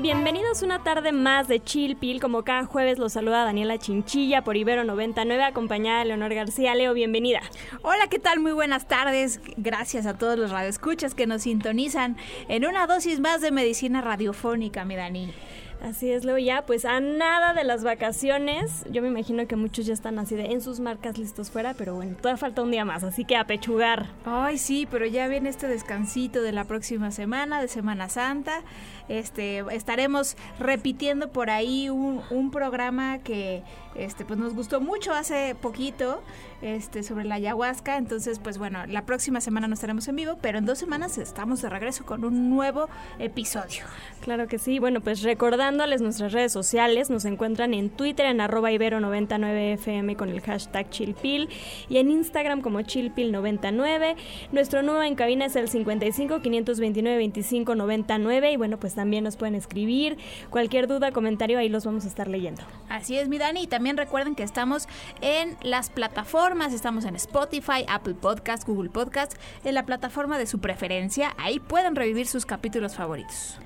Bienvenidos una tarde más de Chill Pill. Como cada jueves los saluda Daniela Chinchilla por Ibero 99, acompañada de Leonor García. Leo, bienvenida. Hola, ¿qué tal? Muy buenas tardes. Gracias a todos los radioescuchas que nos sintonizan en una dosis más de medicina radiofónica, mi Dani. Así es, Leo, ya pues a nada de las vacaciones. Yo me imagino que muchos ya están así de en sus marcas listos fuera, pero bueno, todavía falta un día más, así que a pechugar. Ay, sí, pero ya viene este descansito de la próxima semana, de Semana Santa. Este, estaremos repitiendo por ahí un, un programa que este, pues nos gustó mucho hace poquito este, sobre la ayahuasca. Entonces, pues bueno, la próxima semana no estaremos en vivo, pero en dos semanas estamos de regreso con un nuevo episodio. Claro que sí. Bueno, pues recordándoles nuestras redes sociales, nos encuentran en Twitter en arroba ibero99fm con el hashtag chilpil y en Instagram como chilpil99. Nuestro número en cabina es el 55 529 25 99 y bueno, pues también nos pueden escribir cualquier duda, comentario, ahí los vamos a estar leyendo. Así es, mi Dani. Y también recuerden que estamos en las plataformas, estamos en Spotify, Apple Podcast, Google Podcast, en la plataforma de su preferencia. Ahí pueden revivir sus capítulos favoritos.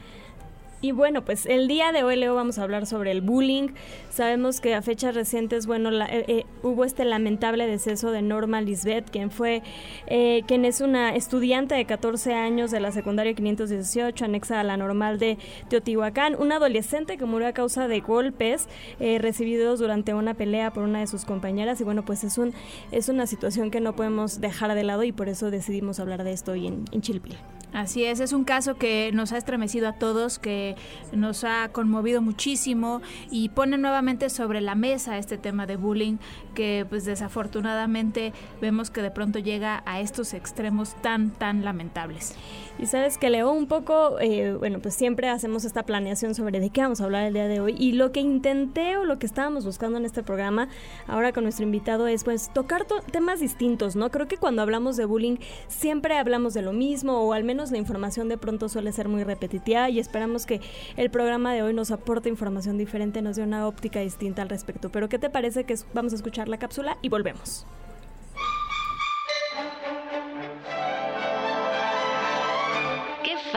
Y bueno, pues el día de hoy, Leo, vamos a hablar sobre el bullying. Sabemos que a fechas recientes, bueno, la, eh, eh, hubo este lamentable deceso de Norma Lisbeth, quien fue, eh, quien es una estudiante de 14 años de la secundaria 518, anexa a la normal de Teotihuacán, una adolescente que murió a causa de golpes recibidos durante una pelea por una de sus compañeras. Y bueno, pues es, un, es una situación que no podemos dejar de lado y por eso decidimos hablar de esto hoy en, en. Así es, es un caso que nos ha estremecido a todos, que nos ha conmovido muchísimo y pone nuevamente sobre la mesa este tema de bullying que pues desafortunadamente vemos que de pronto llega a estos extremos tan tan lamentables. Y sabes que Leo un poco, eh, bueno, pues siempre hacemos esta planeación sobre de qué vamos a hablar el día de hoy. Y lo que intenté o lo que estábamos buscando en este programa, ahora con nuestro invitado, es pues tocar temas distintos, ¿no? Creo que cuando hablamos de bullying siempre hablamos de lo mismo o al menos la información de pronto suele ser muy repetitiva y esperamos que el programa de hoy nos aporte información diferente, nos dé una óptica distinta al respecto. Pero ¿qué te parece que vamos a escuchar la cápsula y volvemos?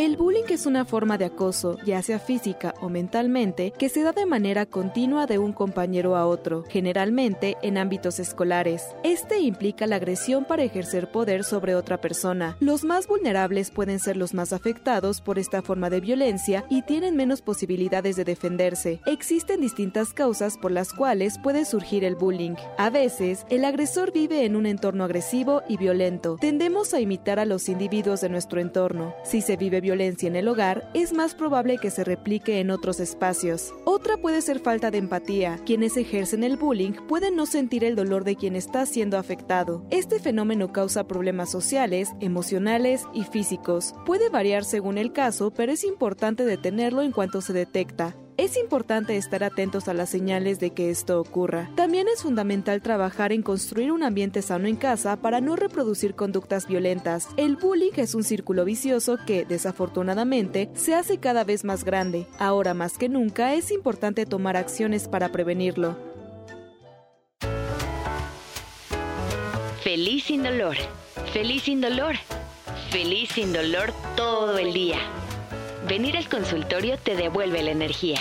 El bullying es una forma de acoso, ya sea física o mentalmente, que se da de manera continua de un compañero a otro, generalmente en ámbitos escolares. Este implica la agresión para ejercer poder sobre otra persona. Los más vulnerables pueden ser los más afectados por esta forma de violencia y tienen menos posibilidades de defenderse. Existen distintas causas por las cuales puede surgir el bullying. A veces, el agresor vive en un entorno agresivo y violento. Tendemos a imitar a los individuos de nuestro entorno. Si se vive violencia en el hogar, es más probable que se replique en otros espacios. Otra puede ser falta de empatía. Quienes ejercen el bullying pueden no sentir el dolor de quien está siendo afectado. Este fenómeno causa problemas sociales, emocionales y físicos. Puede variar según el caso, pero es importante detenerlo en cuanto se detecta. Es importante estar atentos a las señales de que esto ocurra. También es fundamental trabajar en construir un ambiente sano en casa para no reproducir conductas violentas. El bullying es un círculo vicioso que, desafortunadamente, se hace cada vez más grande. Ahora más que nunca es importante tomar acciones para prevenirlo. Feliz sin dolor. Feliz sin dolor. Feliz sin dolor todo el día. Venir al consultorio te devuelve la energía.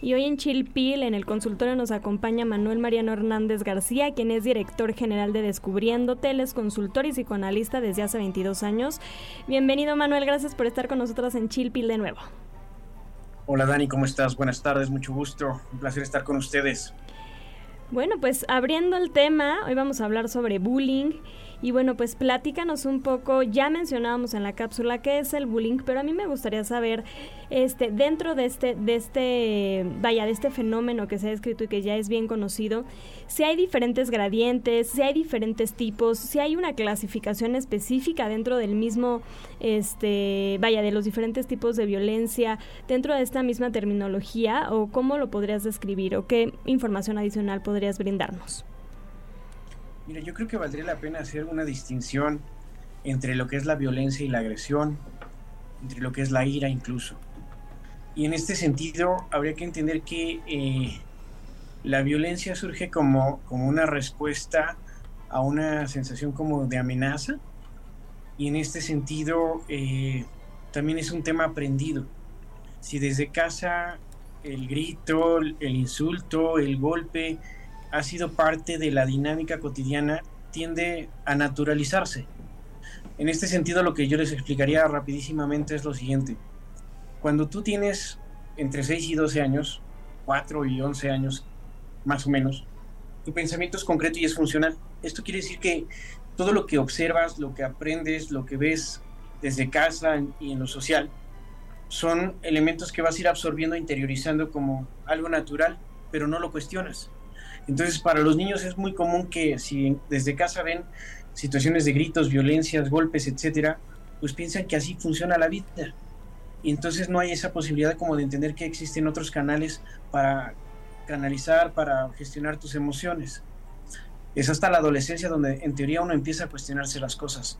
Y hoy en Chilpil, en el consultorio, nos acompaña Manuel Mariano Hernández García, quien es director general de Descubriendo Teles, consultor y psicoanalista desde hace 22 años. Bienvenido, Manuel, gracias por estar con nosotros en Chilpil de nuevo. Hola, Dani, ¿cómo estás? Buenas tardes, mucho gusto. Un placer estar con ustedes. Bueno, pues abriendo el tema, hoy vamos a hablar sobre bullying Y bueno, pues platícanos un poco, ya mencionábamos en la cápsula qué es el bullying, pero a mí me gustaría saber, este, dentro de este, de este, vaya, de este fenómeno que se ha escrito y que ya es bien conocido, si hay diferentes gradientes, si hay diferentes tipos, si hay una clasificación específica dentro del mismo, este, vaya, de los diferentes tipos de violencia, dentro de esta misma terminología, o cómo lo podrías describir, o qué información adicional podrías brindarnos. Mira, yo creo que valdría la pena hacer una distinción entre lo que es la violencia y la agresión, entre lo que es la ira incluso. Y en este sentido, habría que entender que eh, la violencia surge como, como una respuesta a una sensación como de amenaza. Y en este sentido, eh, también es un tema aprendido. Si desde casa el grito, el insulto, el golpe, ha sido parte de la dinámica cotidiana, tiende a naturalizarse. En este sentido, lo que yo les explicaría rapidísimamente es lo siguiente. Cuando tú tienes entre 6 y 12 años, 4 y 11 años más o menos, tu pensamiento es concreto y es funcional. Esto quiere decir que todo lo que observas, lo que aprendes, lo que ves desde casa y en lo social, son elementos que vas a ir absorbiendo, interiorizando como algo natural, pero no lo cuestionas. Entonces, para los niños es muy común que si desde casa ven situaciones de gritos, violencias, golpes, etcétera, pues piensan que así funciona la vida. Y entonces no hay esa posibilidad como de entender que existen otros canales para canalizar, para gestionar tus emociones. Es hasta la adolescencia donde en teoría uno empieza a cuestionarse las cosas,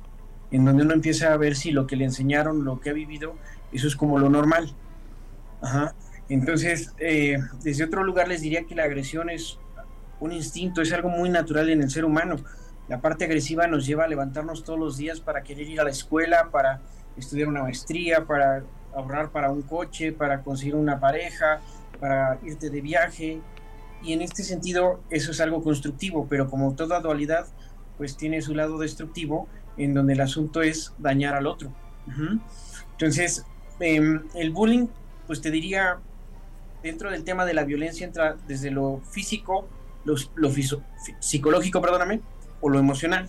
en donde uno empieza a ver si lo que le enseñaron, lo que ha vivido, eso es como lo normal. Ajá. Entonces, eh, desde otro lugar les diría que la agresión es un instinto, es algo muy natural en el ser humano. La parte agresiva nos lleva a levantarnos todos los días para querer ir a la escuela, para estudiar una maestría, para ahorrar para un coche, para conseguir una pareja, para irte de viaje. Y en este sentido eso es algo constructivo, pero como toda dualidad, pues tiene su lado destructivo, en donde el asunto es dañar al otro. Entonces, em, el bullying, pues te diría, dentro del tema de la violencia entra desde lo físico, lo, psicológico, perdóname, o lo emocional.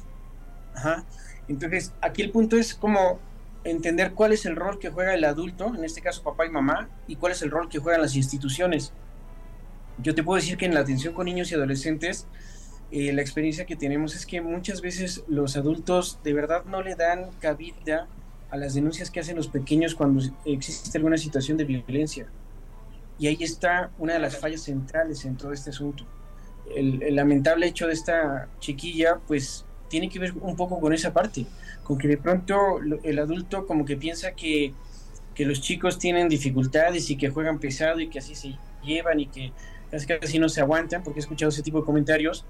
Entonces, aquí el punto es como entender cuál es el rol que juega el adulto, en este caso papá y mamá, y cuál es el rol que juegan las instituciones. Yo te puedo decir que en la atención con niños y adolescentes, eh, la experiencia que tenemos es que muchas veces los adultos de verdad no le dan cabida a las denuncias que hacen los pequeños cuando existe alguna situación de violencia. Y ahí está una de las fallas centrales en todo este asunto el, lamentable hecho de esta chiquilla, pues tiene que ver un poco con esa parte, con que de pronto el adulto como que piensa que, que los chicos tienen dificultades y que juegan pesado y que así se llevan y que casi, casi no se aguantan, porque he escuchado ese tipo de comentarios,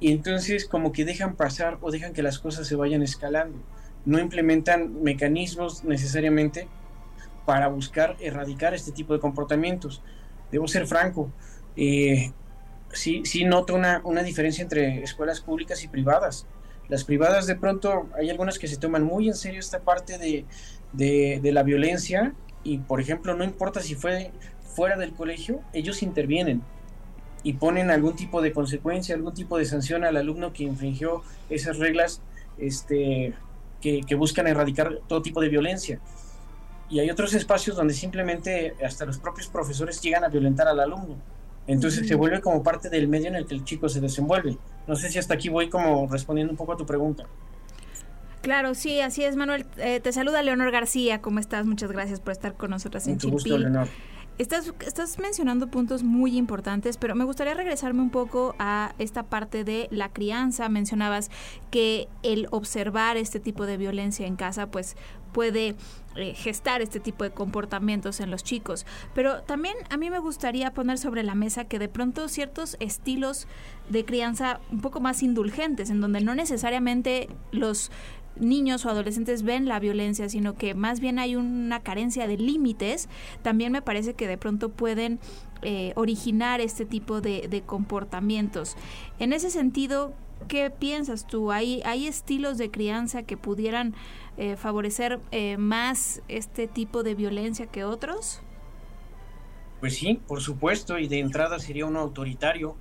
y entonces como que dejan pasar o dejan que las cosas se vayan escalando, no implementan mecanismos necesariamente para buscar erradicar este tipo de comportamientos. Debo ser franco, eh, sí, sí noto una, una diferencia entre escuelas públicas y privadas. Las privadas de pronto hay algunas que se toman muy en serio esta parte de, de, la violencia y por ejemplo no importa si fue fuera del colegio, ellos intervienen y ponen algún tipo de consecuencia, algún tipo de sanción al alumno que infringió esas reglas este, que, que, buscan erradicar todo tipo de violencia. Y hay otros espacios donde simplemente hasta los propios profesores llegan a violentar al alumno. Entonces se vuelve como parte del medio en el que el chico se desenvuelve. No sé si hasta aquí voy como respondiendo un poco a tu pregunta. Claro, sí, así es, Manuel. Eh, te saluda Leonor García. ¿Cómo estás? Muchas gracias por estar con nosotras en Mucho gusto, Leonor. Estás, estás mencionando puntos muy importantes, pero me gustaría regresarme un poco a esta parte de la crianza. Mencionabas que el observar este tipo de violencia en casa, pues puede eh, gestar este tipo de comportamientos en los chicos. Pero también a mí me gustaría poner sobre la mesa que de pronto ciertos estilos de crianza un poco más indulgentes, en donde no necesariamente los niños o adolescentes ven la violencia, sino que más bien hay una carencia de límites, también me parece que de pronto pueden eh, originar este tipo de, comportamientos. En ese sentido, ¿qué piensas tú? ¿Hay, hay estilos de crianza que pudieran eh, favorecer eh, más este tipo de violencia que otros? Pues sí, por supuesto, y de entrada sería uno autoritario,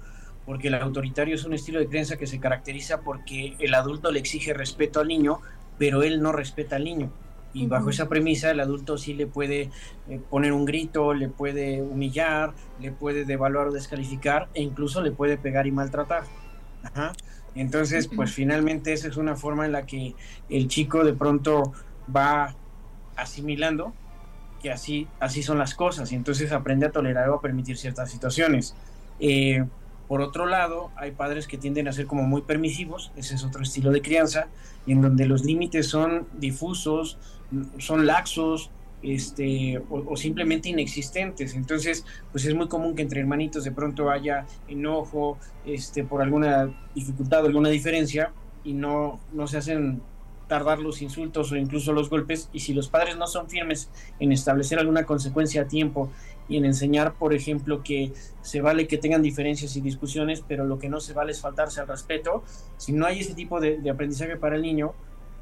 porque el autoritario es un estilo de crianza que se caracteriza porque el adulto le exige respeto al niño, pero él no respeta al niño. Y bajo esa premisa el adulto sí le puede eh, poner un grito, le puede humillar, le puede devaluar o descalificar e incluso le puede pegar y maltratar. Entonces, pues finalmente esa es una forma en la que el chico de pronto va asimilando que así, así son las cosas. Y entonces aprende a tolerar o a permitir ciertas situaciones. Eh, por otro lado, hay padres que tienden a ser como muy permisivos, ese es otro estilo de crianza, en donde los límites son difusos, son laxos, este, o, simplemente inexistentes. Entonces, pues es muy común que entre hermanitos de pronto haya enojo, este, por alguna dificultad o alguna diferencia, y no, no se hacen tardar los insultos o incluso los golpes, y si los padres no son firmes en establecer alguna consecuencia a tiempo y en enseñar, por ejemplo, que se vale que tengan diferencias y discusiones, pero lo que no se vale es faltarse al respeto, si no hay ese tipo de aprendizaje para el niño,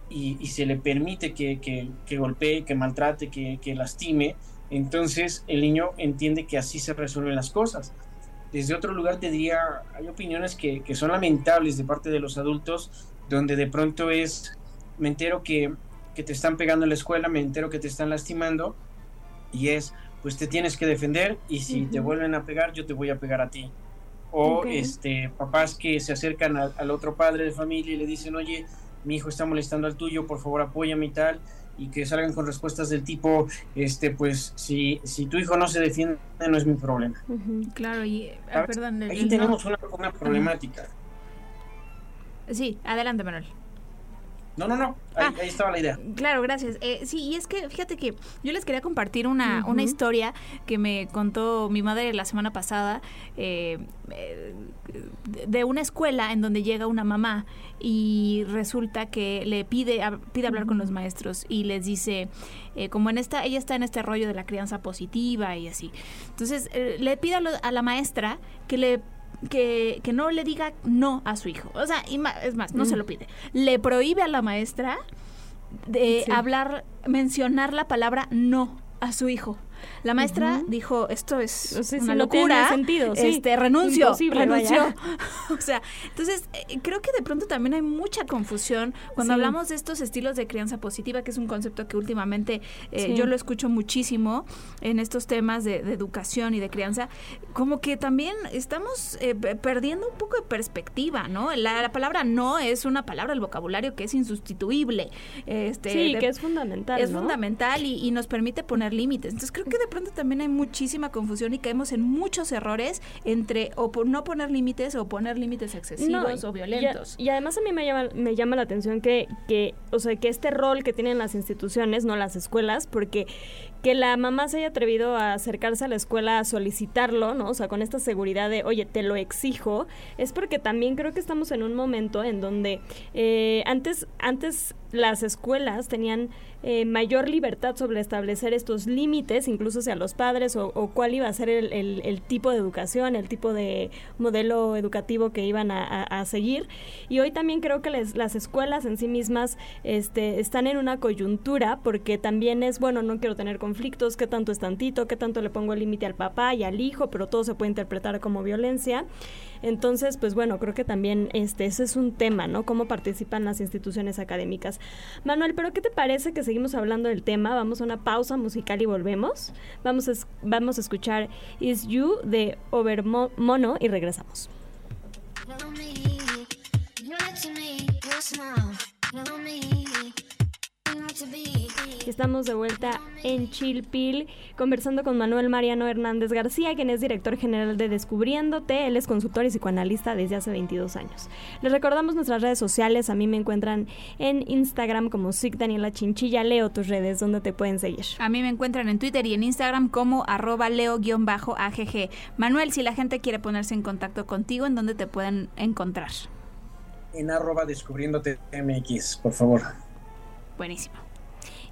y, se le permite que, que, golpee, que maltrate, que, que, lastime, entonces el niño entiende que así se resuelven las cosas. Desde otro lugar te diría, hay opiniones que, son lamentables de parte de los adultos, donde de pronto es, me entero que, te están pegando en la escuela, me entero que te están lastimando, y es, pues te tienes que defender, y si te vuelven a pegar, yo te voy a pegar a ti. O este, papás que se acercan al otro padre de familia y le dicen, oye, mi hijo está molestando al tuyo, por favor apóyame y tal, y que salgan con respuestas del tipo, este, pues, si, si tu hijo no se defiende, no es mi problema. Claro, y, ah, perdón. Ahí tenemos una, una problemática. Sí, adelante, Manuel. No, no, no, ahí, ah, estaba la idea. Claro, gracias. Eh, sí, y es que fíjate que yo les quería compartir una, una historia que me contó mi madre la semana pasada eh, eh, de una escuela en donde llega una mamá y resulta que le pide, pide hablar con los maestros y les dice, como en esta, ella está en este rollo de la crianza positiva y así. Entonces, le pide a la maestra que le que, que no le diga no a su hijo. O sea, es más, no se mm. lo pide. Le prohíbe a la maestra de hablar, mencionar la palabra no a su hijo. La maestra dijo, esto es una locura. sentido, Este, renuncio, renunció. o sea, entonces eh, creo que de pronto también hay mucha confusión cuando hablamos de estos estilos de crianza positiva, que es un concepto que últimamente eh, yo lo escucho muchísimo en estos temas de, educación y de crianza, como que también estamos eh, perdiendo un poco de perspectiva, ¿no? La, palabra no es una palabra del vocabulario que es insustituible. Este, sí, que es fundamental. Es fundamental y, y nos permite poner límites. Entonces creo que de pronto también hay muchísima confusión y caemos en muchos errores entre o por no poner límites o poner límites excesivos o violentos. Y, además a mí me llama, me llama la atención que, que, o sea, que este rol que tienen las instituciones, no las escuelas, porque que la mamá se haya atrevido a acercarse a la escuela a solicitarlo, ¿no? O sea, con esta seguridad de, oye, te lo exijo, es porque también creo que estamos en un momento en donde eh, antes, antes las escuelas tenían eh, mayor libertad sobre establecer estos límites, incluso hacia los padres, o, cuál iba a ser el, tipo de educación, el tipo de modelo educativo que iban a, seguir. Y hoy también creo que las escuelas en sí mismas este, están en una coyuntura, porque también es, bueno, no quiero tener conflictos, qué tanto es tantito, qué tanto le pongo el límite al papá y al hijo, pero todo se puede interpretar como violencia. Entonces, pues bueno, creo que también este, ese es un tema, ¿no? Cómo participan las instituciones académicas. Manuel, pero ¿qué te parece que seguimos hablando del tema? Vamos a una pausa musical y volvemos. Vamos a, vamos a escuchar Is You de Overmono y regresamos. Estamos de vuelta en Chilpil conversando con Manuel Mariano Hernández García, quien es director general de Descubriéndote. Él es consultor y psicoanalista desde hace 22 años. Les recordamos nuestras redes sociales. A mí me encuentran en Instagram como Sic Daniela Chinchilla. Leo tus redes, donde te pueden seguir. A mí me encuentran en Twitter y en Instagram como arroba leo-agg. Manuel, si la gente quiere ponerse en contacto contigo, ¿en dónde te pueden encontrar? En arroba descubriéndote MX, por favor. Buenísimo.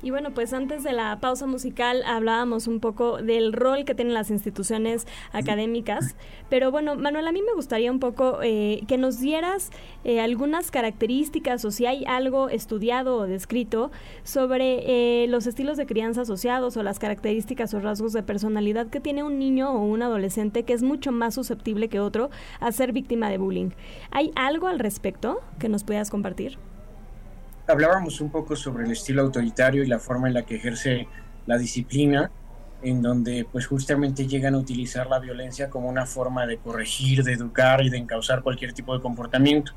Y bueno, pues antes de la pausa musical hablábamos un poco del rol que tienen las instituciones académicas, pero bueno, Manuel, a mí me gustaría un poco eh, que nos dieras eh, algunas características o si hay algo estudiado o descrito sobre eh, los estilos de crianza asociados o las características o rasgos de personalidad que tiene un niño o un adolescente que es mucho más susceptible que otro a ser víctima de bullying. ¿Hay algo al respecto que nos puedas compartir? Hablábamos un poco sobre el estilo autoritario y la forma en la que ejerce la disciplina, en donde pues justamente llegan a utilizar la violencia como una forma de corregir, de educar y de encauzar cualquier tipo de comportamiento.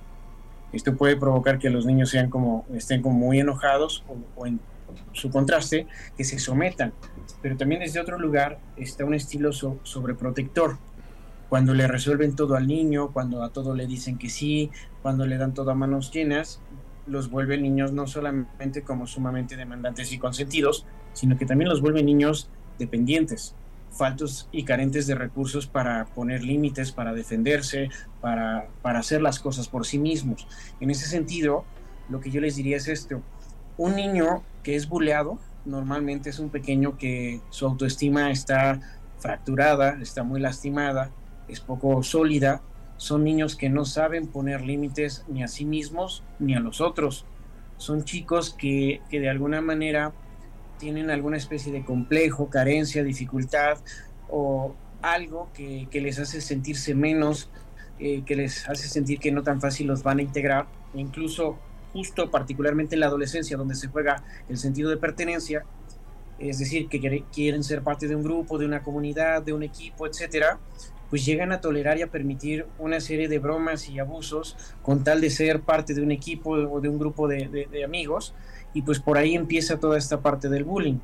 Esto puede provocar que los niños sean como, estén como muy enojados o, en su contraste, que se sometan. Pero también desde otro lugar está un estilo sobreprotector. Cuando le resuelven todo al niño, cuando a todo le dicen que sí, cuando le dan todo a manos llenas, los vuelve niños no solamente como sumamente demandantes y consentidos, sino que también los vuelve niños dependientes, faltos y carentes de recursos para poner límites, para defenderse, para, para hacer las cosas por sí mismos. En ese sentido, lo que yo les diría es esto, un niño que es buleado normalmente es un pequeño que su autoestima está fracturada, está muy lastimada, es poco sólida son niños que no saben poner límites ni a sí mismos ni a los otros. Son chicos que, de alguna manera tienen alguna especie de complejo, carencia, dificultad o algo que, les hace sentirse menos, eh, que les hace sentir que no tan fácil los van a integrar, incluso justo particularmente en la adolescencia donde se juega el sentido de pertenencia, es decir, que quieren ser parte de un grupo, de una comunidad, de un equipo, etcétera, pues llegan a tolerar y a permitir una serie de bromas y abusos con tal de ser parte de un equipo o de un grupo de, amigos. Y pues por ahí empieza toda esta parte del bullying.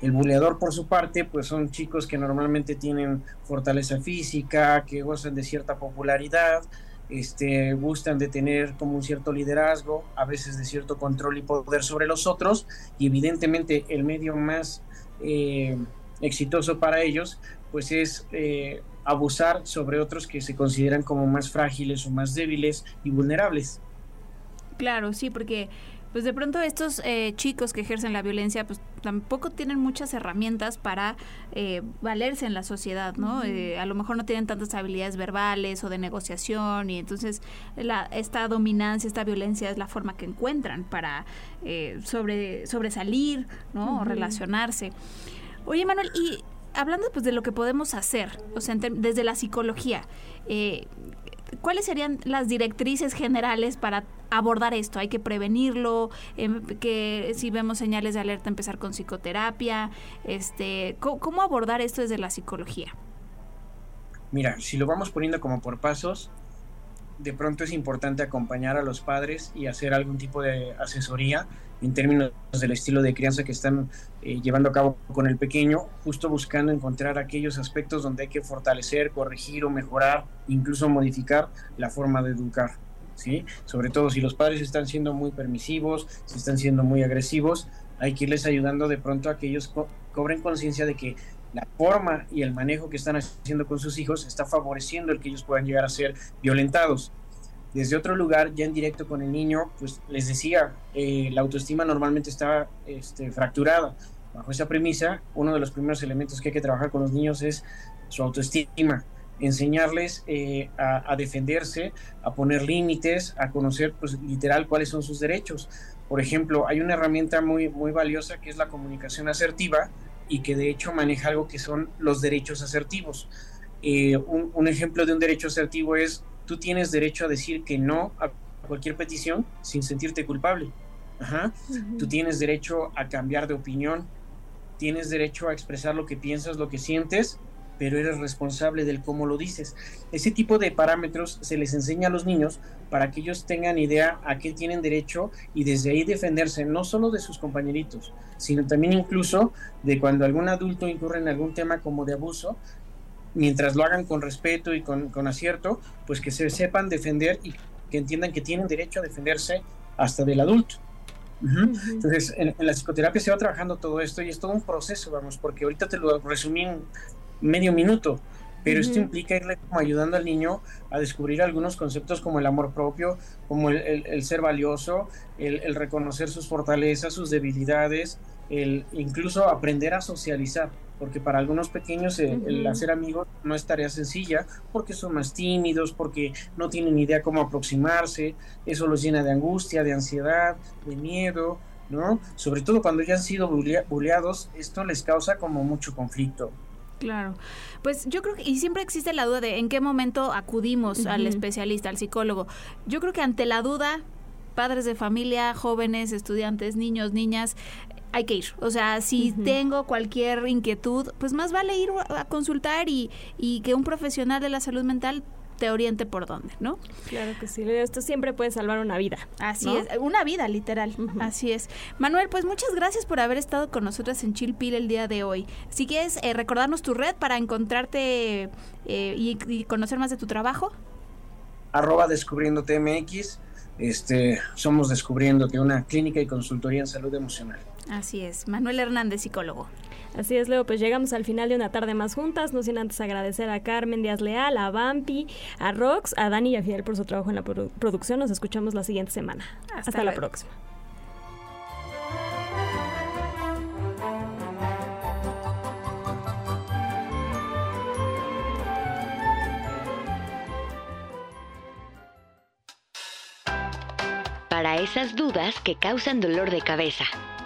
El buleador por su parte pues son chicos que normalmente tienen fortaleza física, que gozan de cierta popularidad, este, gustan de tener como un cierto liderazgo, a veces de cierto control y poder sobre los otros. Y evidentemente el medio más eh, exitoso para ellos pues es eh, abusar sobre otros que se consideran como más frágiles o más débiles y vulnerables. Claro, sí, porque pues de pronto estos eh, chicos que ejercen la violencia pues tampoco tienen muchas herramientas para eh, valerse en la sociedad, ¿no? Eh, a lo mejor no tienen tantas habilidades verbales o de negociación y entonces la, esta dominancia, esta violencia es la forma que encuentran para sobre, sobresalir, ¿no? O relacionarse. Oye, Manuel, y hablando pues de lo que podemos hacer, o sea, desde la psicología, eh, ¿cuáles serían las directrices generales para abordar esto? ¿Hay que prevenirlo? Em, que si vemos señales de alerta, empezar con psicoterapia. Este, ¿cómo, abordar esto desde la psicología? Mira, si lo vamos poniendo como por pasos, de pronto es importante acompañar a los padres y hacer algún tipo de asesoría en términos del estilo de crianza que están eh, llevando a cabo con el pequeño, justo buscando encontrar aquellos aspectos donde hay que fortalecer, corregir o mejorar, incluso modificar la forma de educar. ¿sí? Sobre todo si los padres están siendo muy permisivos, si están siendo muy agresivos, hay que irles ayudando de pronto a que ellos cobren conciencia de que la forma y el manejo que están haciendo con sus hijos está favoreciendo el que ellos puedan llegar a ser violentados. Desde otro lugar, ya en directo con el niño, pues les decía, eh, la autoestima normalmente está este, fracturada. Bajo esa premisa, uno de los primeros elementos que hay que trabajar con los niños es su autoestima, enseñarles eh, a, defenderse, a poner límites, a conocer pues literal cuáles son sus derechos. Por ejemplo, hay una herramienta muy, muy valiosa que es la comunicación asertiva y que de hecho maneja algo que son los derechos asertivos. Eh, un, un, ejemplo de un derecho asertivo es tú tienes derecho a decir que no a cualquier petición sin sentirte culpable. Tú tienes derecho a cambiar de opinión, tienes derecho a expresar lo que piensas, lo que sientes, pero eres responsable del cómo lo dices. Ese tipo de parámetros se les enseña a los niños para que ellos tengan idea a qué tienen derecho y desde ahí defenderse no solo de sus compañeritos, sino también incluso de cuando algún adulto incurre en algún tema como de abuso, mientras lo hagan con respeto y con, acierto, pues que se sepan defender y que entiendan que tienen derecho a defenderse hasta del adulto. Entonces, en, la psicoterapia se va trabajando todo esto y es todo un proceso, vamos, porque ahorita te lo resumí en medio minuto, pero esto implica irle como ayudando al niño a descubrir algunos conceptos como el amor propio, como el, ser valioso, el, reconocer sus fortalezas, sus debilidades, el incluso aprender a socializar, porque para algunos pequeños el hacer amigos no es tarea sencilla, porque son más tímidos, porque no tienen idea cómo aproximarse, eso los llena de angustia, de ansiedad, de miedo, ¿no? Sobre todo cuando ya han sido bulleados, esto les causa como mucho conflicto. Claro. Pues yo creo que, y siempre existe la duda de en qué momento acudimos al especialista, al psicólogo. Yo creo que ante la duda, padres de familia, jóvenes, estudiantes, niños, niñas, hay que ir. O sea, si tengo cualquier inquietud, pues más vale ir a consultar y, y que un profesional de la salud mental te oriente por dónde, ¿no? Claro que sí, esto siempre puede salvar una vida. Así es, una vida literal, así es. Manuel, pues muchas gracias por haber estado con nosotras en Chilpil el día de hoy. Si quieres eh, recordarnos tu red para encontrarte eh, y, conocer más de tu trabajo. Arroba descubriendo TMX, este, somos Descubriéndote, una clínica y consultoría en salud emocional. Así es, Manuel Hernández, psicólogo. Así es, Leo, pues llegamos al final de una tarde más juntas, no sin antes agradecer a Carmen Díaz Leal, a Vampi, a Rox, a Dani y a Fidel por su trabajo en la producción. Nos escuchamos la siguiente semana. Hasta, la próxima. Para esas dudas que causan dolor de cabeza